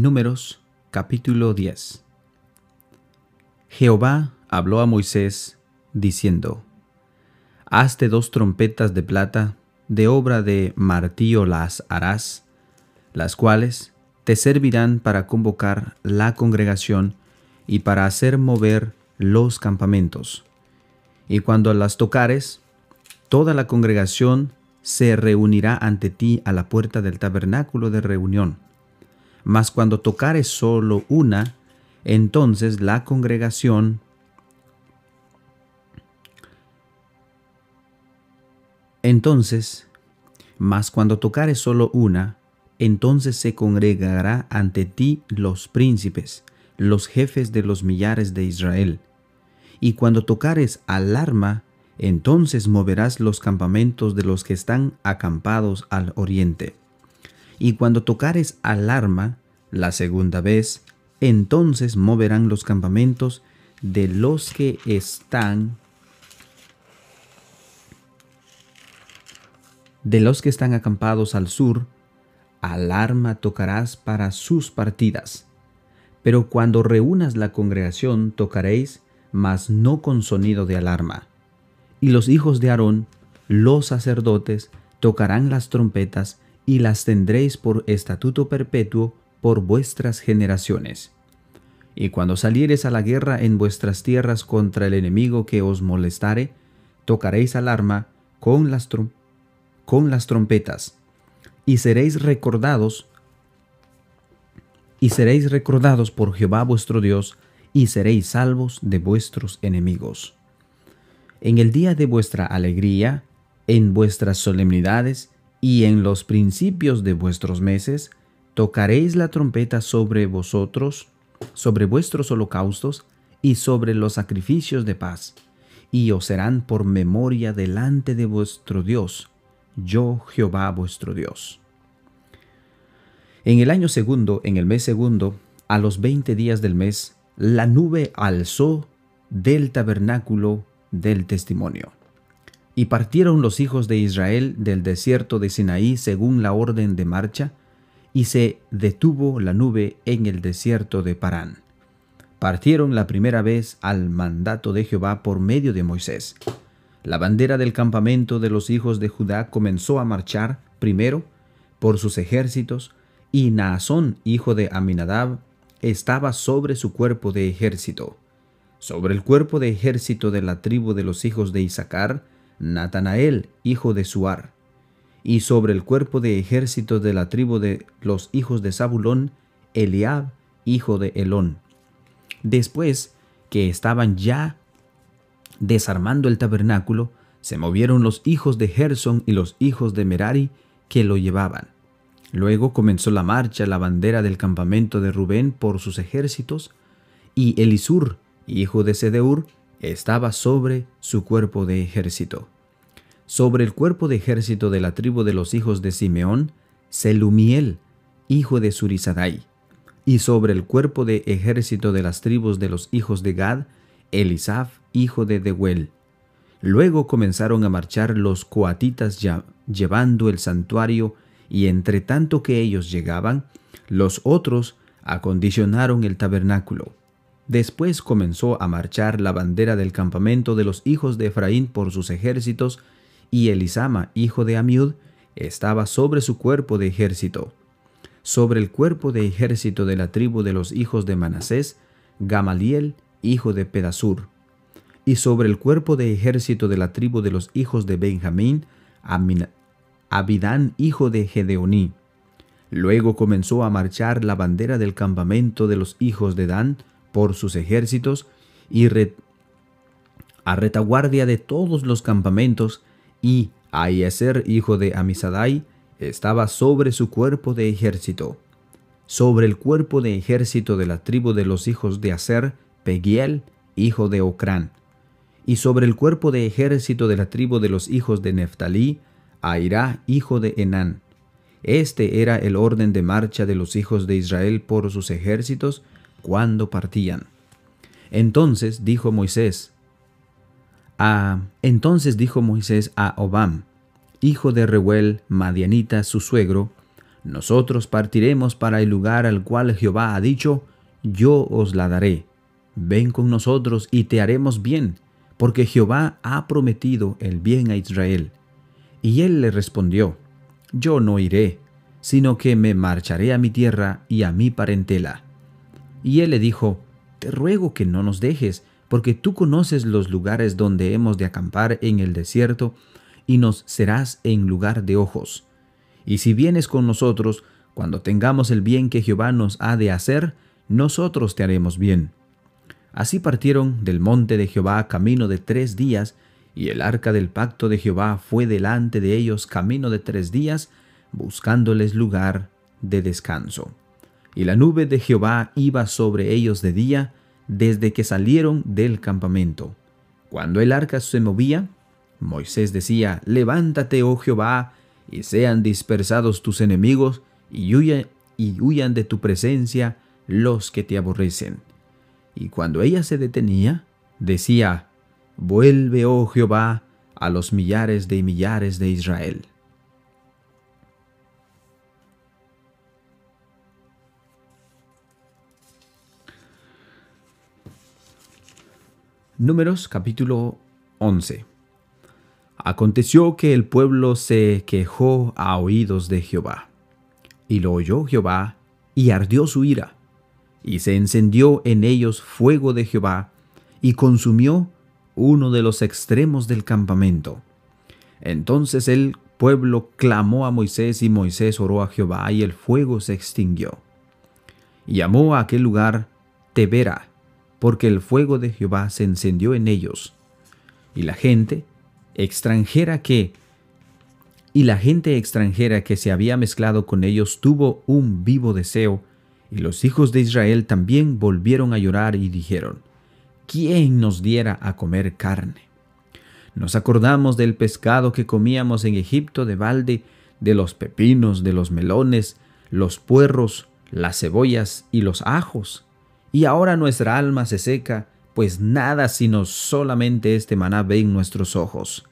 Números capítulo 10 Jehová habló a Moisés diciendo, Hazte dos trompetas de plata, de obra de martillo las harás, las cuales te servirán para convocar la congregación y para hacer mover los campamentos. Y cuando las tocares, toda la congregación se reunirá ante ti a la puerta del tabernáculo de reunión mas cuando tocare solo una, entonces la congregación Entonces, mas cuando tocare solo una, entonces se congregará ante ti los príncipes, los jefes de los millares de Israel. Y cuando tocares alarma, entonces moverás los campamentos de los que están acampados al oriente. Y cuando tocares alarma la segunda vez, entonces moverán los campamentos de los que están de los que están acampados al sur, alarma tocarás para sus partidas. Pero cuando reúnas la congregación tocaréis, mas no con sonido de alarma. Y los hijos de Aarón, los sacerdotes, tocarán las trompetas y las tendréis por estatuto perpetuo por vuestras generaciones. Y cuando saliereis a la guerra en vuestras tierras contra el enemigo que os molestare, tocaréis alarma con las, con las trompetas, y seréis recordados, y seréis recordados por Jehová vuestro Dios, y seréis salvos de vuestros enemigos. En el día de vuestra alegría, en vuestras solemnidades, y en los principios de vuestros meses tocaréis la trompeta sobre vosotros, sobre vuestros holocaustos y sobre los sacrificios de paz, y os serán por memoria delante de vuestro Dios, yo Jehová vuestro Dios. En el año segundo, en el mes segundo, a los veinte días del mes, la nube alzó del tabernáculo del testimonio. Y partieron los hijos de Israel del desierto de Sinaí según la orden de marcha, y se detuvo la nube en el desierto de Parán. Partieron la primera vez al mandato de Jehová por medio de Moisés. La bandera del campamento de los hijos de Judá comenzó a marchar primero por sus ejércitos, y Naasón, hijo de Aminadab, estaba sobre su cuerpo de ejército. Sobre el cuerpo de ejército de la tribu de los hijos de Isaacar, Natanael, hijo de Suar, y sobre el cuerpo de ejército de la tribu de los hijos de Zabulón, Eliab, hijo de Elón. Después que estaban ya desarmando el tabernáculo, se movieron los hijos de Gerson y los hijos de Merari que lo llevaban. Luego comenzó la marcha la bandera del campamento de Rubén por sus ejércitos, y Elisur, hijo de Sedeur, estaba sobre su cuerpo de ejército. Sobre el cuerpo de ejército de la tribu de los hijos de Simeón, Selumiel, hijo de Surizadai. Y sobre el cuerpo de ejército de las tribus de los hijos de Gad, Elisaf, hijo de Dehuel. Luego comenzaron a marchar los coatitas llevando el santuario, y entre tanto que ellos llegaban, los otros acondicionaron el tabernáculo. Después comenzó a marchar la bandera del campamento de los hijos de Efraín por sus ejércitos, y Elisama, hijo de Amiud, estaba sobre su cuerpo de ejército. Sobre el cuerpo de ejército de la tribu de los hijos de Manasés, Gamaliel, hijo de Pedasur. Y sobre el cuerpo de ejército de la tribu de los hijos de Benjamín, Abidán, hijo de Gedeoní. Luego comenzó a marchar la bandera del campamento de los hijos de Dan, por sus ejércitos y a retaguardia de todos los campamentos, y Aieser, hijo de Amisadai, estaba sobre su cuerpo de ejército. Sobre el cuerpo de ejército de la tribu de los hijos de Aser, Pegiel, hijo de Ocrán. Y sobre el cuerpo de ejército de la tribu de los hijos de Neftalí, Airá, hijo de Enán. Este era el orden de marcha de los hijos de Israel por sus ejércitos, cuando partían. Entonces dijo Moisés a entonces dijo Moisés a Obam, hijo de Reuel, Madianita, su suegro, nosotros partiremos para el lugar al cual Jehová ha dicho, yo os la daré. Ven con nosotros y te haremos bien, porque Jehová ha prometido el bien a Israel. Y él le respondió, Yo no iré, sino que me marcharé a mi tierra y a mi parentela. Y él le dijo, Te ruego que no nos dejes, porque tú conoces los lugares donde hemos de acampar en el desierto, y nos serás en lugar de ojos. Y si vienes con nosotros, cuando tengamos el bien que Jehová nos ha de hacer, nosotros te haremos bien. Así partieron del monte de Jehová camino de tres días, y el arca del pacto de Jehová fue delante de ellos camino de tres días, buscándoles lugar de descanso. Y la nube de Jehová iba sobre ellos de día, desde que salieron del campamento. Cuando el arca se movía, Moisés decía, Levántate, oh Jehová, y sean dispersados tus enemigos, y huyan, y huyan de tu presencia los que te aborrecen. Y cuando ella se detenía, decía, Vuelve, oh Jehová, a los millares de millares de Israel. Números capítulo 11 Aconteció que el pueblo se quejó a oídos de Jehová. Y lo oyó Jehová, y ardió su ira, y se encendió en ellos fuego de Jehová, y consumió uno de los extremos del campamento. Entonces el pueblo clamó a Moisés, y Moisés oró a Jehová, y el fuego se extinguió. Y llamó a aquel lugar Tebera, porque el fuego de Jehová se encendió en ellos. Y la gente extranjera que y la gente extranjera que se había mezclado con ellos tuvo un vivo deseo, y los hijos de Israel también volvieron a llorar y dijeron, ¿quién nos diera a comer carne? Nos acordamos del pescado que comíamos en Egipto de balde, de los pepinos, de los melones, los puerros, las cebollas y los ajos y ahora nuestra alma se seca, pues nada sino solamente este maná ve en nuestros ojos.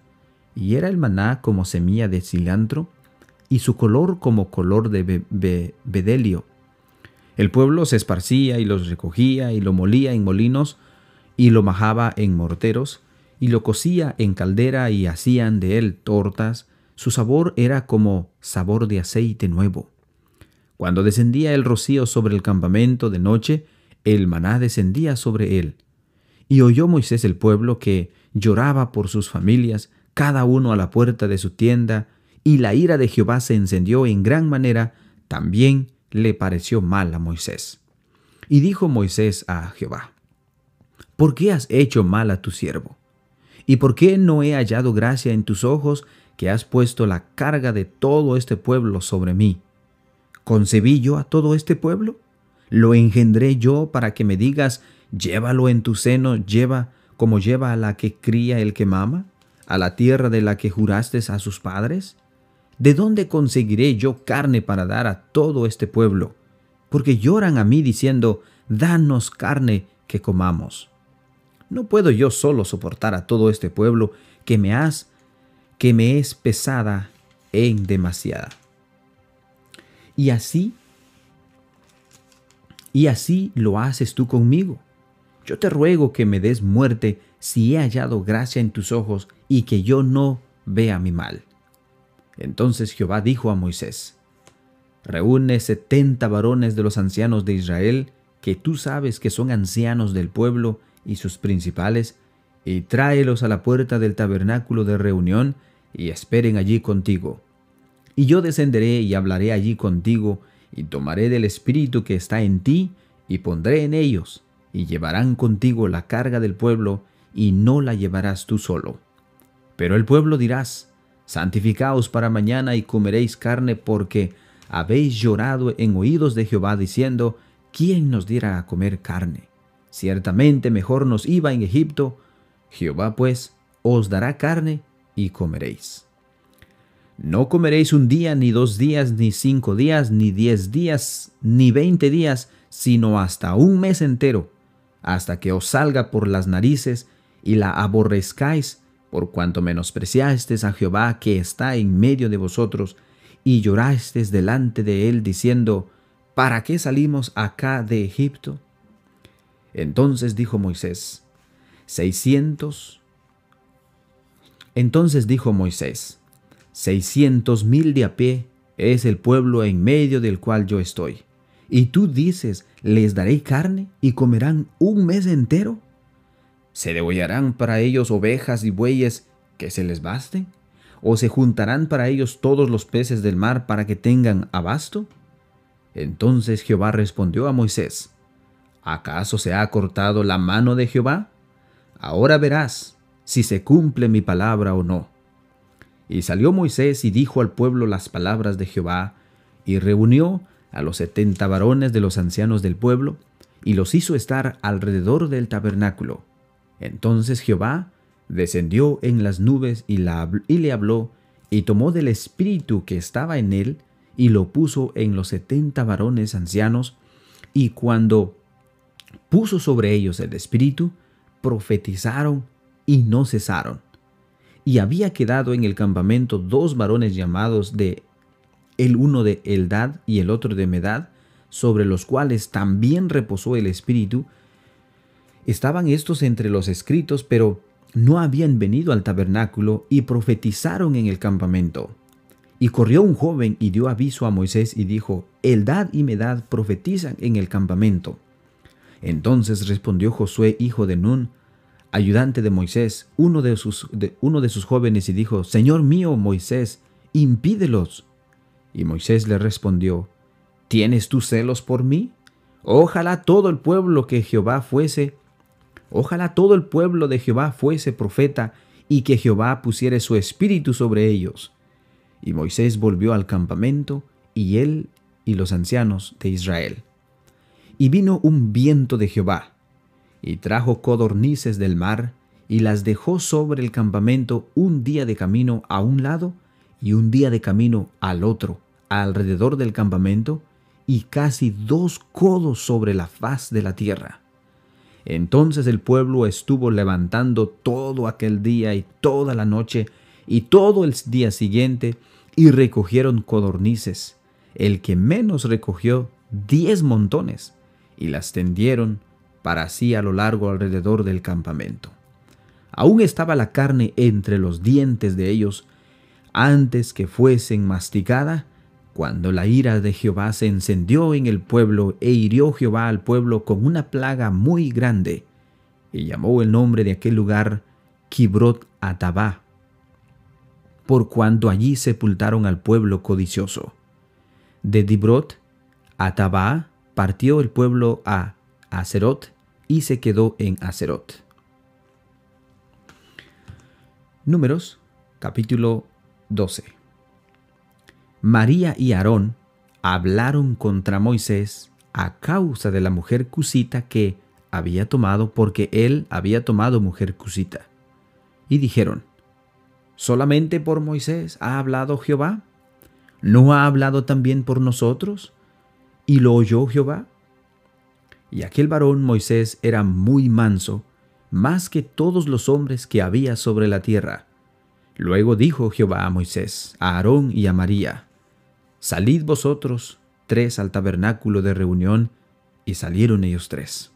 Y era el maná como semilla de cilantro, y su color como color de bedelio. El pueblo se esparcía y los recogía y lo molía en molinos, y lo majaba en morteros, y lo cocía en caldera y hacían de él tortas. Su sabor era como sabor de aceite nuevo. Cuando descendía el rocío sobre el campamento de noche, el maná descendía sobre él. Y oyó Moisés el pueblo que lloraba por sus familias, cada uno a la puerta de su tienda, y la ira de Jehová se encendió en gran manera, también le pareció mal a Moisés. Y dijo Moisés a Jehová, ¿por qué has hecho mal a tu siervo? ¿Y por qué no he hallado gracia en tus ojos que has puesto la carga de todo este pueblo sobre mí? ¿Concebí yo a todo este pueblo? Lo engendré yo para que me digas, llévalo en tu seno, lleva como lleva a la que cría el que mama, a la tierra de la que juraste a sus padres? ¿De dónde conseguiré yo carne para dar a todo este pueblo? Porque lloran a mí diciendo, danos carne que comamos. No puedo yo solo soportar a todo este pueblo que me has, que me es pesada en demasiada. Y así y así lo haces tú conmigo. Yo te ruego que me des muerte si he hallado gracia en tus ojos y que yo no vea mi mal. Entonces Jehová dijo a Moisés, Reúne setenta varones de los ancianos de Israel, que tú sabes que son ancianos del pueblo y sus principales, y tráelos a la puerta del tabernáculo de reunión, y esperen allí contigo. Y yo descenderé y hablaré allí contigo, y tomaré del espíritu que está en ti, y pondré en ellos, y llevarán contigo la carga del pueblo, y no la llevarás tú solo. Pero el pueblo dirás, Santificaos para mañana y comeréis carne, porque habéis llorado en oídos de Jehová, diciendo, ¿quién nos diera a comer carne? Ciertamente mejor nos iba en Egipto. Jehová pues os dará carne y comeréis. No comeréis un día, ni dos días, ni cinco días, ni diez días, ni veinte días, sino hasta un mes entero, hasta que os salga por las narices y la aborrezcáis, por cuanto menospreciasteis a Jehová que está en medio de vosotros, y llorasteis delante de él diciendo, ¿para qué salimos acá de Egipto? Entonces dijo Moisés, seiscientos. Entonces dijo Moisés, seiscientos mil de a pie es el pueblo en medio del cual yo estoy. Y tú dices, les daré carne y comerán un mes entero. ¿Se degollarán para ellos ovejas y bueyes que se les basten? ¿O se juntarán para ellos todos los peces del mar para que tengan abasto? Entonces Jehová respondió a Moisés, ¿acaso se ha cortado la mano de Jehová? Ahora verás si se cumple mi palabra o no. Y salió Moisés y dijo al pueblo las palabras de Jehová, y reunió a los setenta varones de los ancianos del pueblo, y los hizo estar alrededor del tabernáculo. Entonces Jehová descendió en las nubes y, le habló, y tomó del espíritu que estaba en él, y lo puso en los setenta varones ancianos, y cuando puso sobre ellos el espíritu, profetizaron y no cesaron. Y había quedado en el campamento dos varones llamados de el uno de Eldad y el otro de Medad, sobre los cuales también reposó el espíritu. Estaban estos entre los escritos, pero no habían venido al tabernáculo y profetizaron en el campamento. Y corrió un joven y dio aviso a Moisés y dijo, Eldad y Medad profetizan en el campamento. Entonces respondió Josué, hijo de Nun, ayudante de Moisés, uno de sus, uno de sus jóvenes, y dijo, Señor mío Moisés, impídelos. Y Moisés le respondió, ¿tienes tú celos por mí? Ojalá todo el pueblo que Jehová fuese Ojalá todo el pueblo de Jehová fuese profeta y que Jehová pusiere su espíritu sobre ellos. Y Moisés volvió al campamento, y él y los ancianos de Israel. Y vino un viento de Jehová, y trajo codornices del mar, y las dejó sobre el campamento un día de camino a un lado y un día de camino al otro, alrededor del campamento, y casi dos codos sobre la faz de la tierra. Entonces el pueblo estuvo levantando todo aquel día y toda la noche y todo el día siguiente y recogieron codornices. El que menos recogió diez montones y las tendieron para sí a lo largo alrededor del campamento. Aún estaba la carne entre los dientes de ellos antes que fuesen masticada cuando la ira de Jehová se encendió en el pueblo e hirió Jehová al pueblo con una plaga muy grande, y llamó el nombre de aquel lugar Kibrot Atabá, por cuanto allí sepultaron al pueblo codicioso. De Dibrot Atabá partió el pueblo a Acerot y se quedó en Acerot. Números capítulo 12 María y Aarón hablaron contra Moisés a causa de la mujer cusita que había tomado porque él había tomado mujer cusita. Y dijeron, ¿solamente por Moisés ha hablado Jehová? ¿No ha hablado también por nosotros? ¿Y lo oyó Jehová? Y aquel varón Moisés era muy manso, más que todos los hombres que había sobre la tierra. Luego dijo Jehová a Moisés, a Aarón y a María, Salid vosotros tres al tabernáculo de reunión, y salieron ellos tres.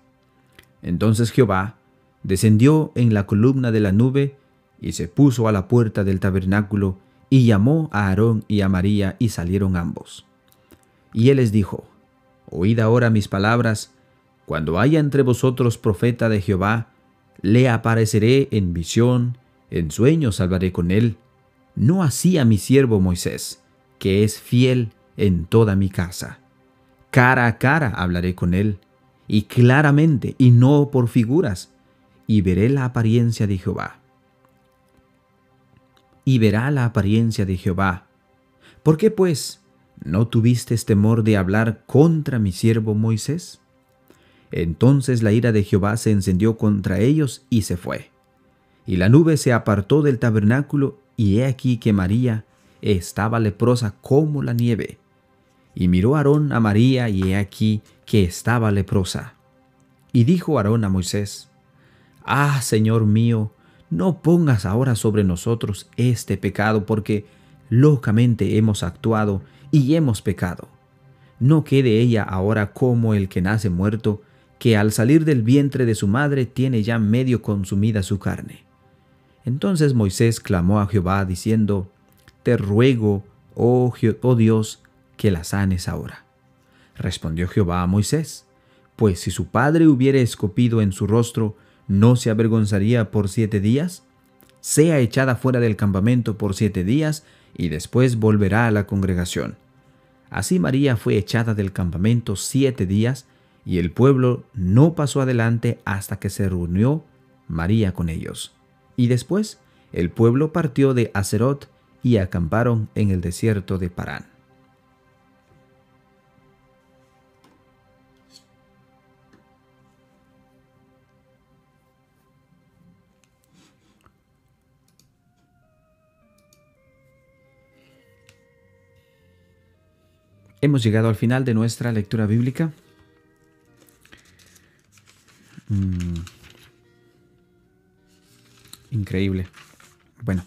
Entonces Jehová descendió en la columna de la nube, y se puso a la puerta del tabernáculo, y llamó a Aarón y a María, y salieron ambos. Y él les dijo, Oíd ahora mis palabras, cuando haya entre vosotros profeta de Jehová, le apareceré en visión, en sueños hablaré con él, no así a mi siervo Moisés que es fiel en toda mi casa. Cara a cara hablaré con él, y claramente, y no por figuras, y veré la apariencia de Jehová. Y verá la apariencia de Jehová. ¿Por qué, pues, no tuviste temor de hablar contra mi siervo Moisés? Entonces la ira de Jehová se encendió contra ellos y se fue. Y la nube se apartó del tabernáculo, y he aquí que María, estaba leprosa como la nieve. Y miró Aarón a María y he aquí que estaba leprosa. Y dijo Aarón a Moisés, Ah, Señor mío, no pongas ahora sobre nosotros este pecado, porque locamente hemos actuado y hemos pecado. No quede ella ahora como el que nace muerto, que al salir del vientre de su madre tiene ya medio consumida su carne. Entonces Moisés clamó a Jehová diciendo, Te ruego, oh, oh Dios, que la sanes ahora. Respondió Jehová a Moisés, Pues si su padre hubiere escopido en su rostro, ¿no se avergonzaría por siete días? Sea echada fuera del campamento por siete días, y después volverá a la congregación. Así María fue echada del campamento siete días, y el pueblo no pasó adelante hasta que se reunió María con ellos. Y después el pueblo partió de Acerot y acamparon en el desierto de Parán. Hemos llegado al final de nuestra lectura bíblica. Increíble. Bueno.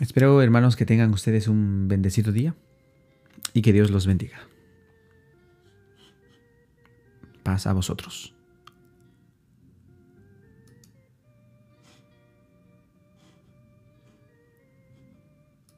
Espero, hermanos, que tengan ustedes un bendecido día y que Dios los bendiga. Paz a vosotros.